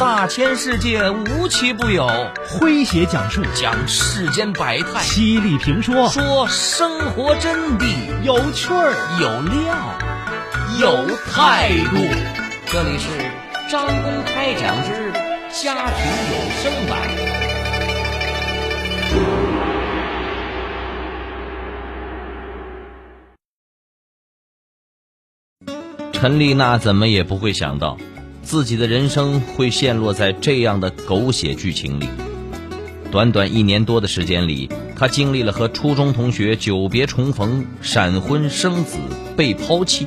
大千世界无奇不有，诙谐讲述。讲世间百态，犀利评说。说生活真谛，有趣儿。有料。有态度。这里是张公开讲之家庭有声版。陈丽娜怎么也不会想到，自己的人生会陷落在这样的狗血剧情里。短短一年多的时间里，她经历了和初中同学久别重逢、闪婚生子、被抛弃。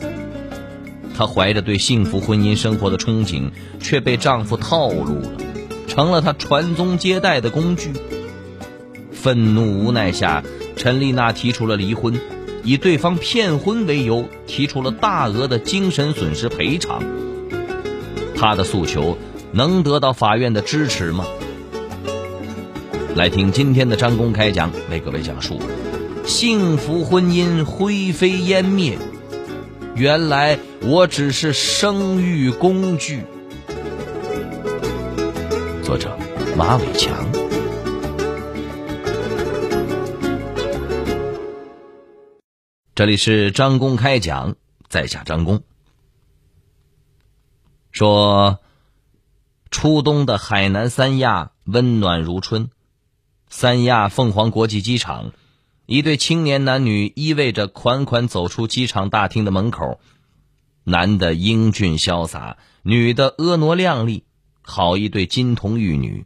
她怀着对幸福婚姻生活的憧憬，却被丈夫套路了，成了她传宗接代的工具。愤怒无奈下，陈丽娜提出了离婚。以对方骗婚为由，提出了大额的精神损失赔偿。他的诉求能得到法院的支持吗？来听今天的张公开讲，为各位讲述：幸福婚姻灰飞烟灭，原来我只是生育工具。作者马伟强。这里是张公开讲，在下张公。说，初冬的海南三亚温暖如春，三亚凤凰国际机场，一对青年男女依偎着款款走出机场大厅的门口，男的英俊潇洒，女的婀娜靓丽，好一对金童玉女。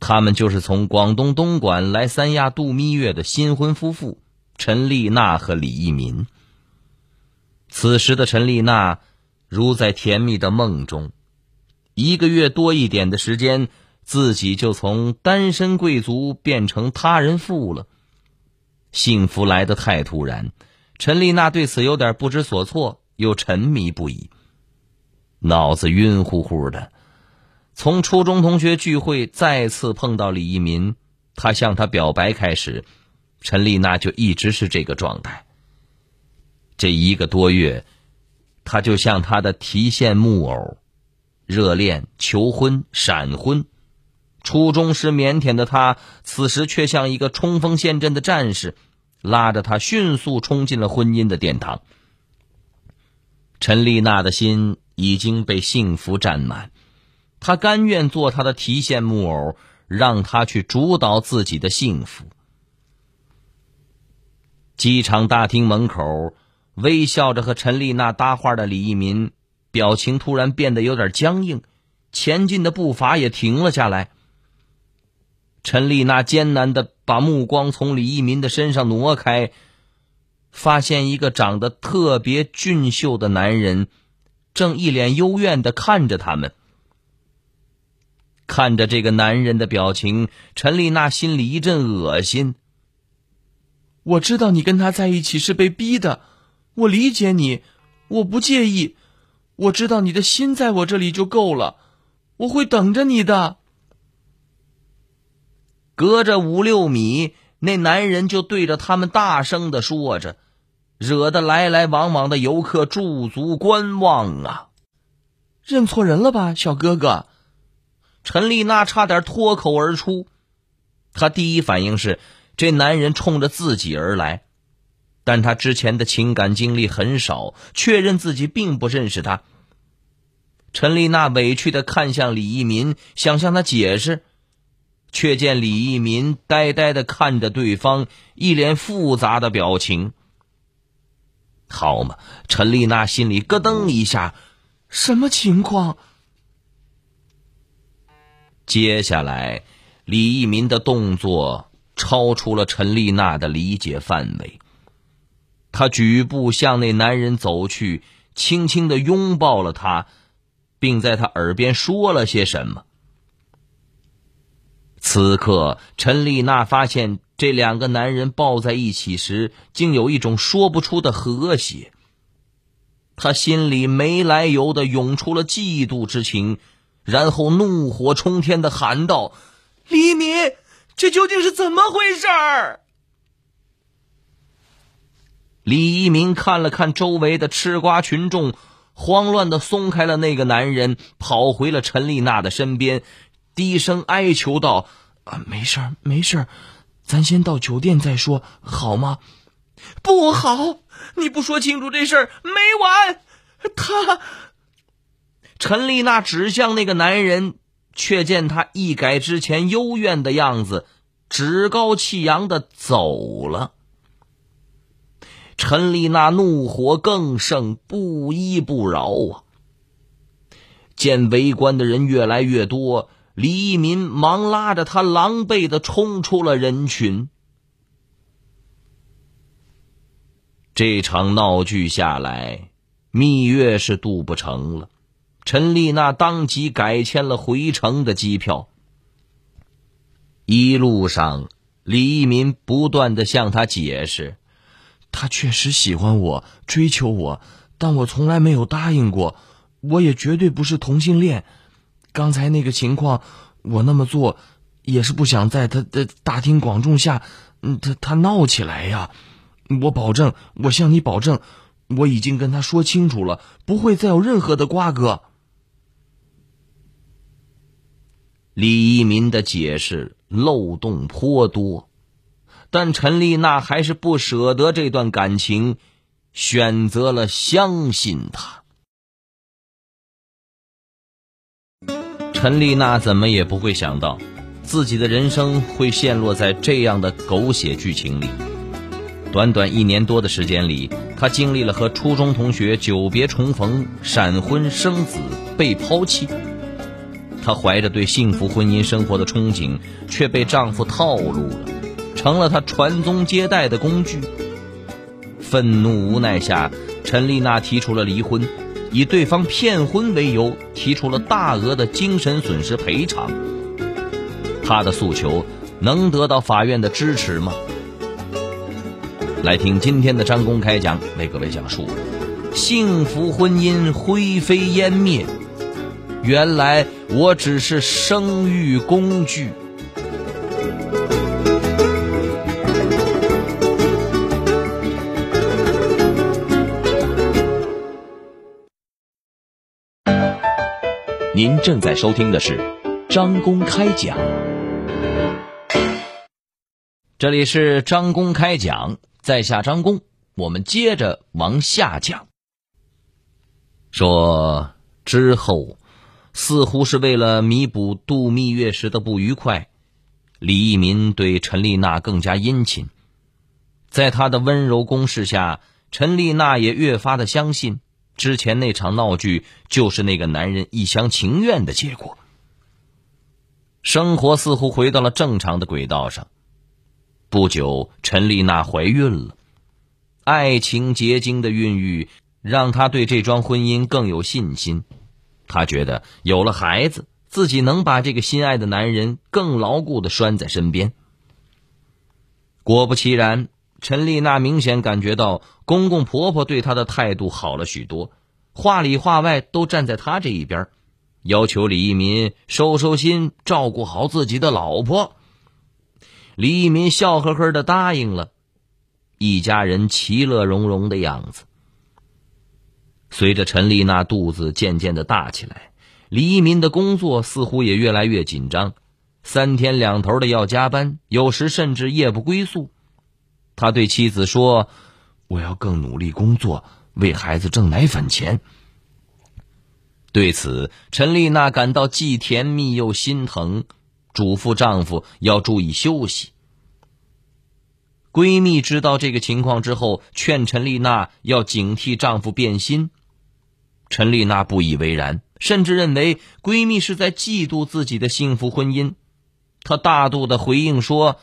他们就是从广东东莞来三亚度蜜月的新婚夫妇。陈丽娜和李一民。此时的陈丽娜如在甜蜜的梦中，一个月多一点的时间，自己就从单身贵族变成他人妇了。幸福来得太突然，陈丽娜对此有点不知所措，又沉迷不已，脑子晕乎乎的。从初中同学聚会再次碰到李一民，他向他表白开始。陈丽娜就一直是这个状态。这一个多月，他就像她的提线木偶，热恋、求婚、闪婚。初中时腼腆的他，此时却像一个冲锋陷阵的战士，拉着他迅速冲进了婚姻的殿堂。陈丽娜的心已经被幸福占满，她甘愿做他的提线木偶，让他去主导自己的幸福。机场大厅门口，微笑着和陈丽娜搭话的李一民，表情突然变得有点僵硬，前进的步伐也停了下来。陈丽娜艰难的把目光从李一民的身上挪开，发现一个长得特别俊秀的男人，正一脸幽怨的看着他们。看着这个男人的表情，陈丽娜心里一阵恶心。我知道你跟他在一起是被逼的，我理解你，我不介意。我知道你的心在我这里就够了，我会等着你的。隔着五六米，那男人就对着他们大声的说着，惹得来来往往的游客驻足观望啊！认错人了吧，小哥哥？陈丽娜差点脱口而出，她第一反应是。这男人冲着自己而来，但他之前的情感经历很少，确认自己并不认识他。陈丽娜委屈的看向李一民，想向他解释，却见李一民呆呆的看着对方，一脸复杂的表情。好嘛，陈丽娜心里咯噔一下，什么情况？接下来，李一民的动作。超出了陈丽娜的理解范围。他举步向那男人走去，轻轻的拥抱了他，并在他耳边说了些什么。此刻，陈丽娜发现这两个男人抱在一起时，竟有一种说不出的和谐。他心里没来由的涌出了嫉妒之情，然后怒火冲天的喊道：“李敏！”这究竟是怎么回事儿？李一鸣看了看周围的吃瓜群众，慌乱的松开了那个男人，跑回了陈丽娜的身边，低声哀求道：“啊，没事儿，没事儿，咱先到酒店再说，好吗？”“不好，你不说清楚这事儿没完。”他，陈丽娜指向那个男人，却见他一改之前幽怨的样子，趾高气扬的走了。陈丽娜怒火更盛，不依不饶啊！见围观的人越来越多，李一民忙拉着他，狼狈的冲出了人群。这场闹剧下来，蜜月是渡不成了。陈丽娜当即改签了回程的机票。一路上，李一民不断的向他解释。他确实喜欢我，追求我，但我从来没有答应过。我也绝对不是同性恋。刚才那个情况，我那么做也是不想在他的大庭广众下，嗯，他他闹起来呀。我保证，我向你保证，我已经跟他说清楚了，不会再有任何的瓜葛。李一民的解释漏洞颇多。但陈丽娜还是不舍得这段感情，选择了相信他。陈丽娜怎么也不会想到，自己的人生会陷落在这样的狗血剧情里。短短一年多的时间里，她经历了和初中同学久别重逢、闪婚生子、被抛弃。她怀着对幸福婚姻生活的憧憬，却被丈夫套路了。成了他传宗接代的工具。愤怒无奈下，陈丽娜提出了离婚，以对方骗婚为由，提出了大额的精神损失赔偿。她的诉求能得到法院的支持吗？来听今天的张公开讲，为各位讲述：幸福婚姻灰飞烟灭，原来我只是生育工具。正在收听的是张公开讲，这里是张公开讲，在下张公，我们接着往下讲。说之后，似乎是为了弥补度蜜月时的不愉快，李一民对陈丽娜更加殷勤，在他的温柔攻势下，陈丽娜也越发的相信。之前那场闹剧就是那个男人一厢情愿的结果。生活似乎回到了正常的轨道上。不久，陈丽娜怀孕了，爱情结晶的孕育让她对这桩婚姻更有信心。她觉得有了孩子，自己能把这个心爱的男人更牢固的拴在身边。果不其然。陈丽娜明显感觉到公公婆婆对她的态度好了许多，话里话外都站在她这一边，要求李一民收收心，照顾好自己的老婆。李一民笑呵呵的答应了，一家人其乐融融的样子。随着陈丽娜肚子渐渐的大起来，李一民的工作似乎也越来越紧张，三天两头的要加班，有时甚至夜不归宿。他对妻子说：“我要更努力工作，为孩子挣奶粉钱。”对此，陈丽娜感到既甜蜜又心疼，嘱咐丈夫要注意休息。闺蜜知道这个情况之后，劝陈丽娜要警惕丈夫变心。陈丽娜不以为然，甚至认为闺蜜是在嫉妒自己的幸福婚姻。她大度的回应说：“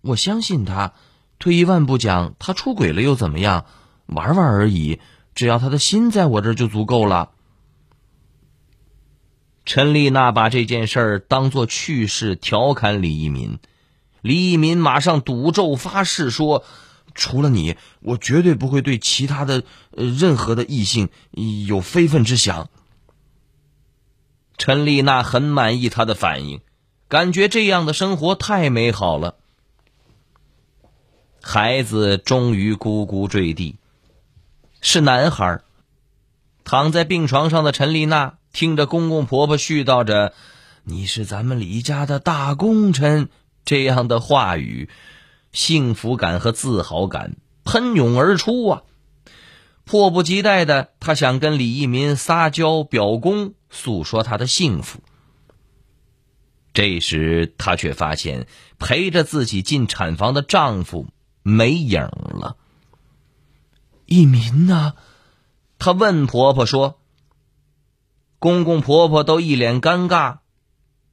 我相信他。”退一万步讲，他出轨了又怎么样？玩玩而已，只要他的心在我这儿就足够了。陈丽娜把这件事儿当做趣事调侃李一民，李一民马上赌咒发誓说：“除了你，我绝对不会对其他的任何的异性有非分之想。”陈丽娜很满意他的反应，感觉这样的生活太美好了。孩子终于咕咕坠地，是男孩躺在病床上的陈丽娜听着公公婆婆絮叨着“你是咱们李家的大功臣”这样的话语，幸福感和自豪感喷涌而出啊！迫不及待的，她想跟李一民撒娇表功，诉说她的幸福。这时，她却发现陪着自己进产房的丈夫没影了。一民呢？她问婆婆说。公公婆婆都一脸尴尬，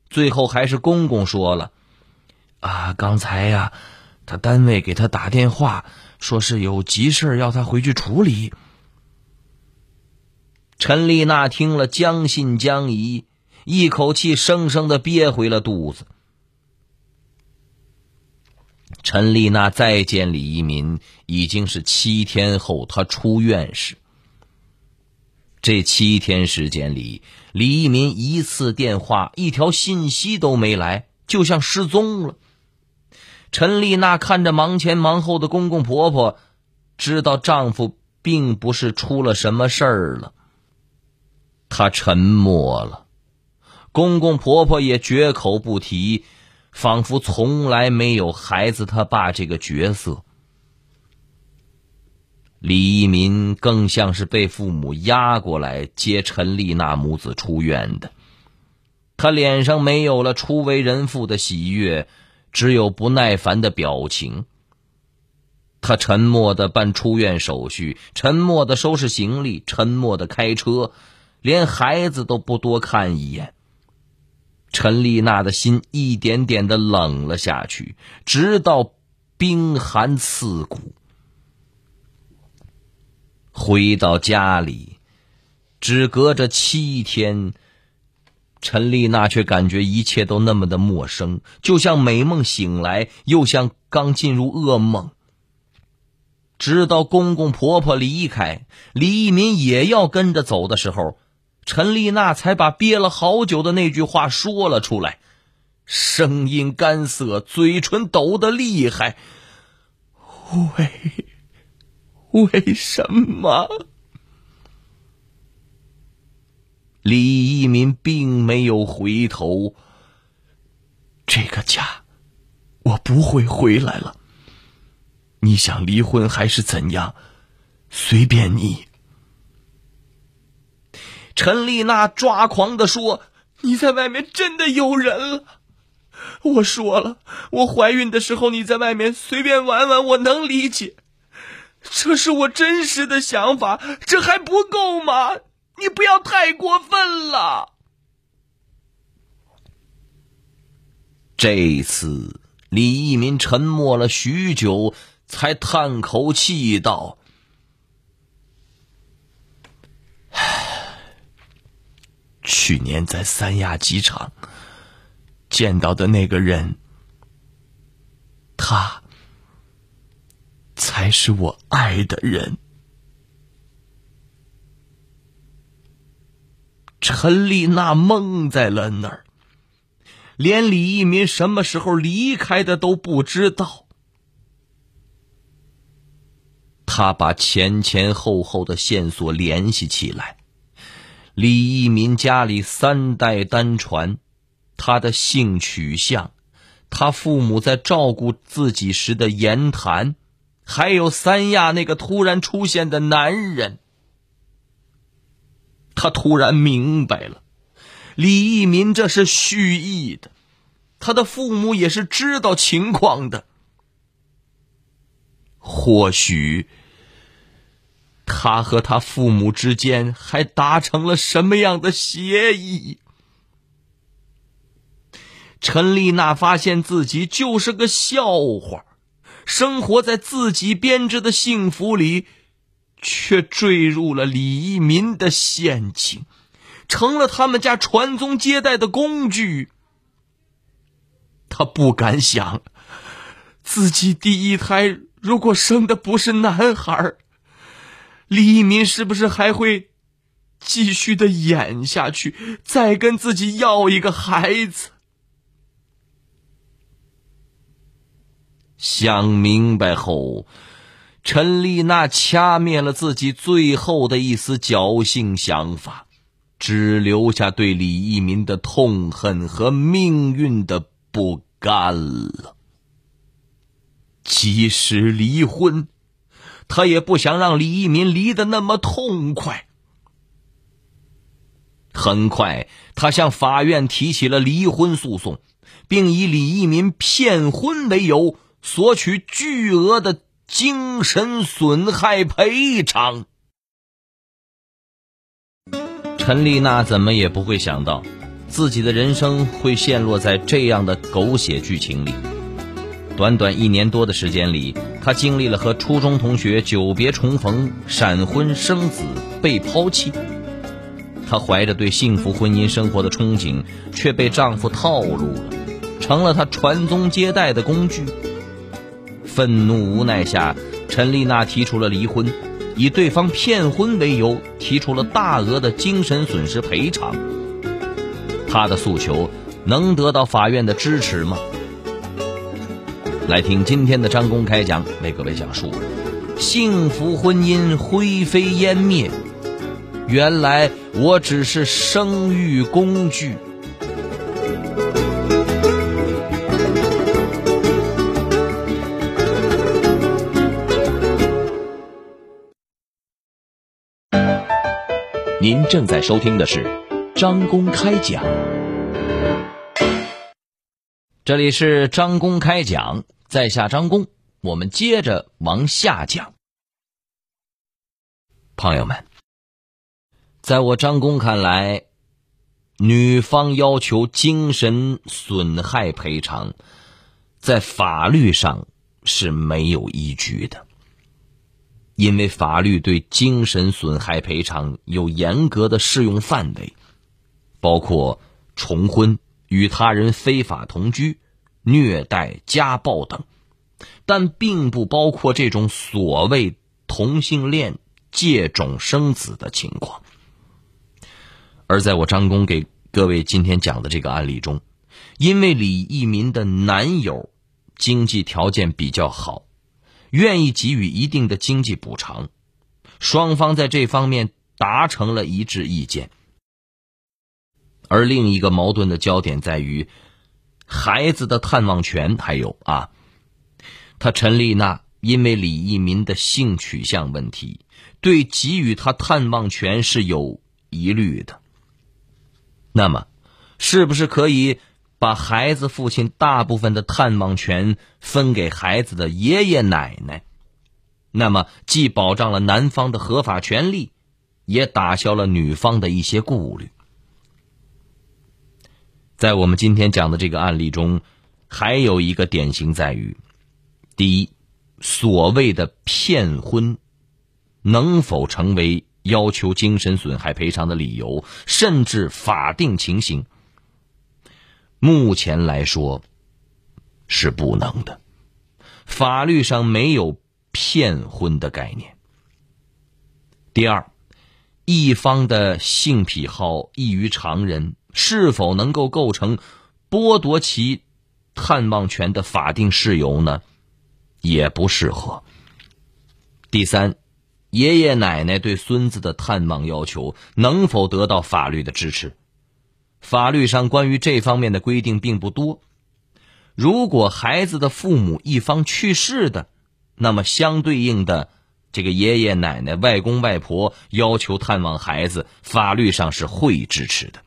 最后还是公公说了：“啊，刚才呀，他单位给他打电话，说是有急事要他回去处理。”陈丽娜听了，将信将疑。一口气生生的憋回了肚子。陈丽娜再见李一民，已经是七天后，她出院时。这七天时间里，李一民一次电话、一条信息都没来，就像失踪了。陈丽娜看着忙前忙后的公公婆婆，知道丈夫并不是出了什么事儿了。她沉默了。公公婆婆也绝口不提，仿佛从来没有孩子他爸这个角色。李一民更像是被父母压过来接陈丽娜母子出院的，他脸上没有了初为人父的喜悦，只有不耐烦的表情。他沉默的办出院手续，沉默的收拾行李，沉默的开车，连孩子都不多看一眼。陈丽娜的心一点点的冷了下去，直到冰寒刺骨。回到家里，只隔着七天，陈丽娜却感觉一切都那么的陌生，就像美梦醒来，又像刚进入噩梦。直到公公婆婆离开，李一民也要跟着走的时候。陈丽娜才把憋了好久的那句话说了出来，声音干涩，嘴唇抖得厉害。为为什么？李一民并没有回头。这个家，我不会回来了。你想离婚还是怎样？随便你。陈丽娜抓狂的说：“你在外面真的有人了。我说了，我怀孕的时候你在外面随便玩玩，我能理解。这是我真实的想法，这还不够吗？你不要太过分了。”这次，李一民沉默了许久，才叹口气道。唉去年在三亚机场见到的那个人，他才是我爱的人。陈丽娜懵在了那儿，连李一民什么时候离开的都不知道。他把前前后后的线索联系起来。李一民家里三代单传，他的性取向，他父母在照顾自己时的言谈，还有三亚那个突然出现的男人，他突然明白了，李一民这是蓄意的，他的父母也是知道情况的，或许。他和他父母之间还达成了什么样的协议？陈丽娜发现自己就是个笑话，生活在自己编织的幸福里，却坠入了李一民的陷阱，成了他们家传宗接代的工具。他不敢想，自己第一胎如果生的不是男孩李一民是不是还会继续的演下去，再跟自己要一个孩子？想明白后，陈丽娜掐灭了自己最后的一丝侥幸想法，只留下对李一民的痛恨和命运的不甘了。即使离婚，他也不想让李一民离得那么痛快。很快，他向法院提起了离婚诉讼，并以李一民骗婚为由，索取巨额的。精神损害赔偿。陈丽娜怎么也不会想到，自己的人生会陷落在这样的狗血剧情里。短短一年多的时间里，她经历了和初中同学久别重逢、闪婚生子、被抛弃。她怀着对幸福婚姻生活的憧憬，却被丈夫套路了，成了她传宗接代的工具。愤怒无奈下，陈丽娜提出了离婚，以对方骗婚为由，提出了大额的精神损失赔偿。她的诉求能得到法院的支持吗？来听今天的张公开讲，为各位讲述：幸福婚姻灰飞烟灭，原来我只是生育工具。您正在收听的是张公开讲，这里是张公开讲，在下张公，我们接着往下讲。朋友们，在我张公看来，女方要求精神损害赔偿，在法律上是没有依据的。因为法律对精神损害赔偿有严格的适用范围，包括重婚、与他人非法同居、虐待、家暴等，但并不包括这种所谓同性恋借种生子的情况。而在我张工给各位今天讲的这个案例中，因为李义民的男友经济条件比较好。愿意给予一定的经济补偿，双方在这方面达成了一致意见。而另一个矛盾的焦点在于，孩子的探望权。还有啊，他陈丽娜因为李一民的性取向问题，对给予他探望权是有疑虑的。那么，是不是可以？把孩子父亲大部分的探望权分给孩子的爷爷奶奶，那么既保障了男方的合法权利，也打消了女方的一些顾虑。在我们今天讲的这个案例中，还有一个典型在于：第一，所谓的骗婚能否成为要求精神损害赔偿的理由，甚至法定情形？目前来说，是不能的。法律上没有骗婚的概念。第二，一方的性癖好异于常人，是否能够构成剥夺其探望权的法定事由呢？也不适合。第三，爷爷奶奶对孙子的探望要求能否得到法律的支持？法律上关于这方面的规定并不多。如果孩子的父母一方去世的，那么相对应的这个爷爷奶奶、外公外婆要求探望孩子，法律上是会支持的。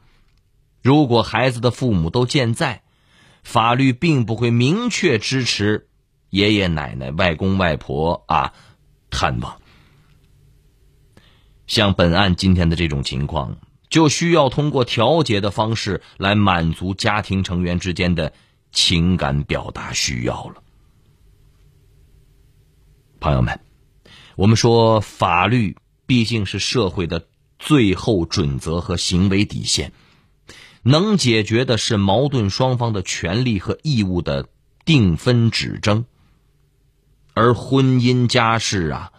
如果孩子的父母都健在，法律并不会明确支持爷爷奶奶、外公外婆啊探望。像本案今天的这种情况。就需要通过调解的方式来满足家庭成员之间的情感表达需要了。朋友们，我们说法律毕竟是社会的最后准则和行为底线，能解决的是矛盾双方的权利和义务的定分指争，而婚姻家事啊，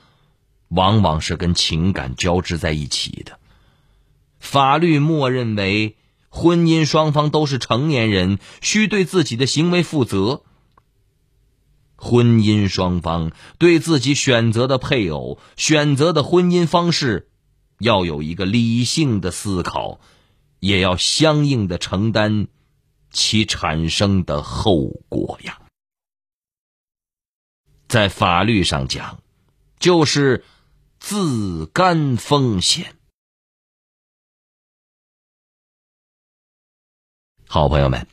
往往是跟情感交织在一起的。法律默认为，婚姻双方都是成年人，需对自己的行为负责。婚姻双方对自己选择的配偶、选择的婚姻方式，要有一个理性的思考，也要相应的承担其产生的后果呀。在法律上讲，就是自甘风险。好朋友们，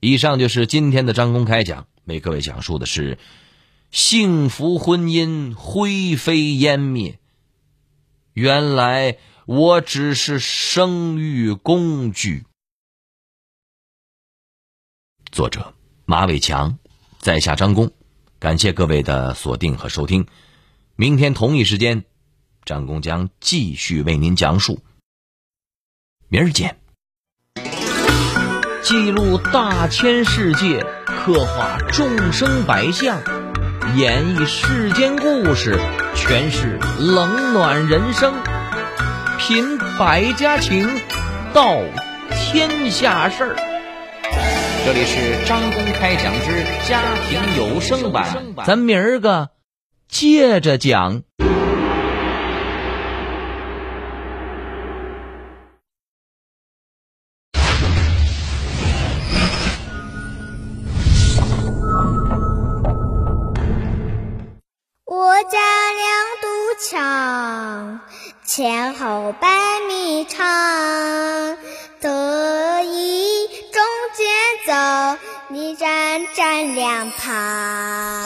以上就是今天的张公开讲，为各位讲述的是幸福婚姻灰飞烟灭。原来我只是生育工具。作者马伟强，在下张工。感谢各位的锁定和收听，明天同一时间，张工将继续为您讲述。明儿见。记录大千世界，刻画众生百相，演绎世间故事，诠释冷暖人生，品百家情，道天下事儿。这里是张公开讲之家庭有声版，咱明儿个接着讲。前后百米长，得意。中间走，你站站两旁。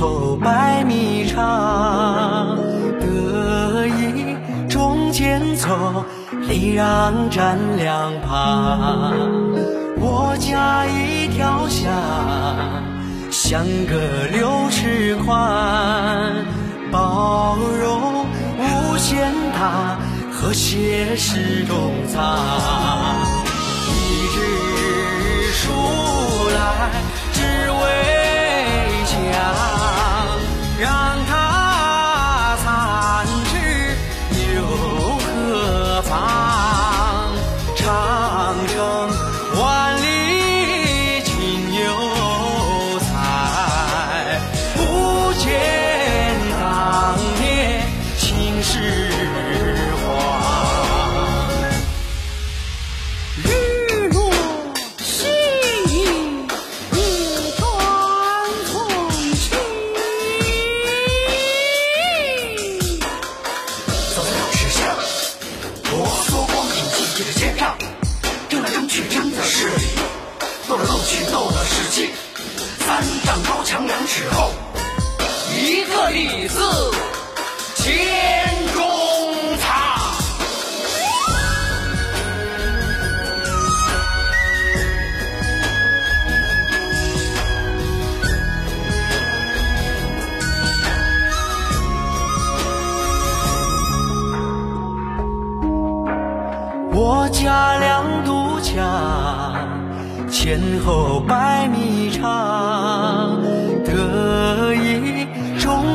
后百米长，得意中间走，礼让站两旁。我家一条巷，相隔六尺宽，包容无限大，和谐是中藏。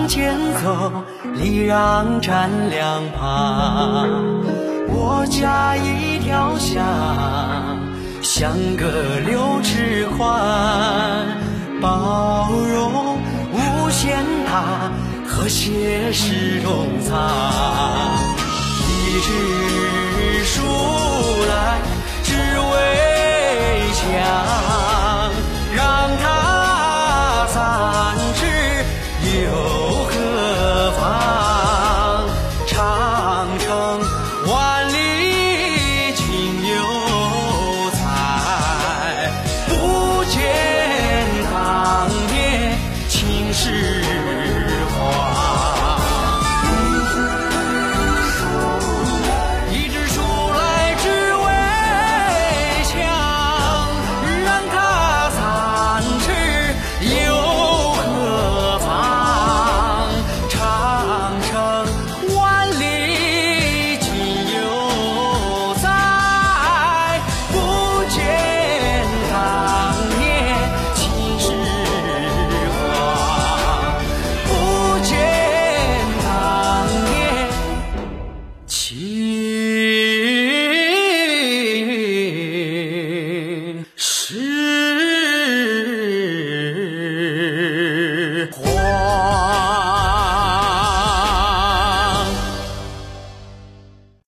前走，礼让站两旁。我家一条巷，相隔六尺宽，包容无限大，和谐是中藏。一枝树来只为家。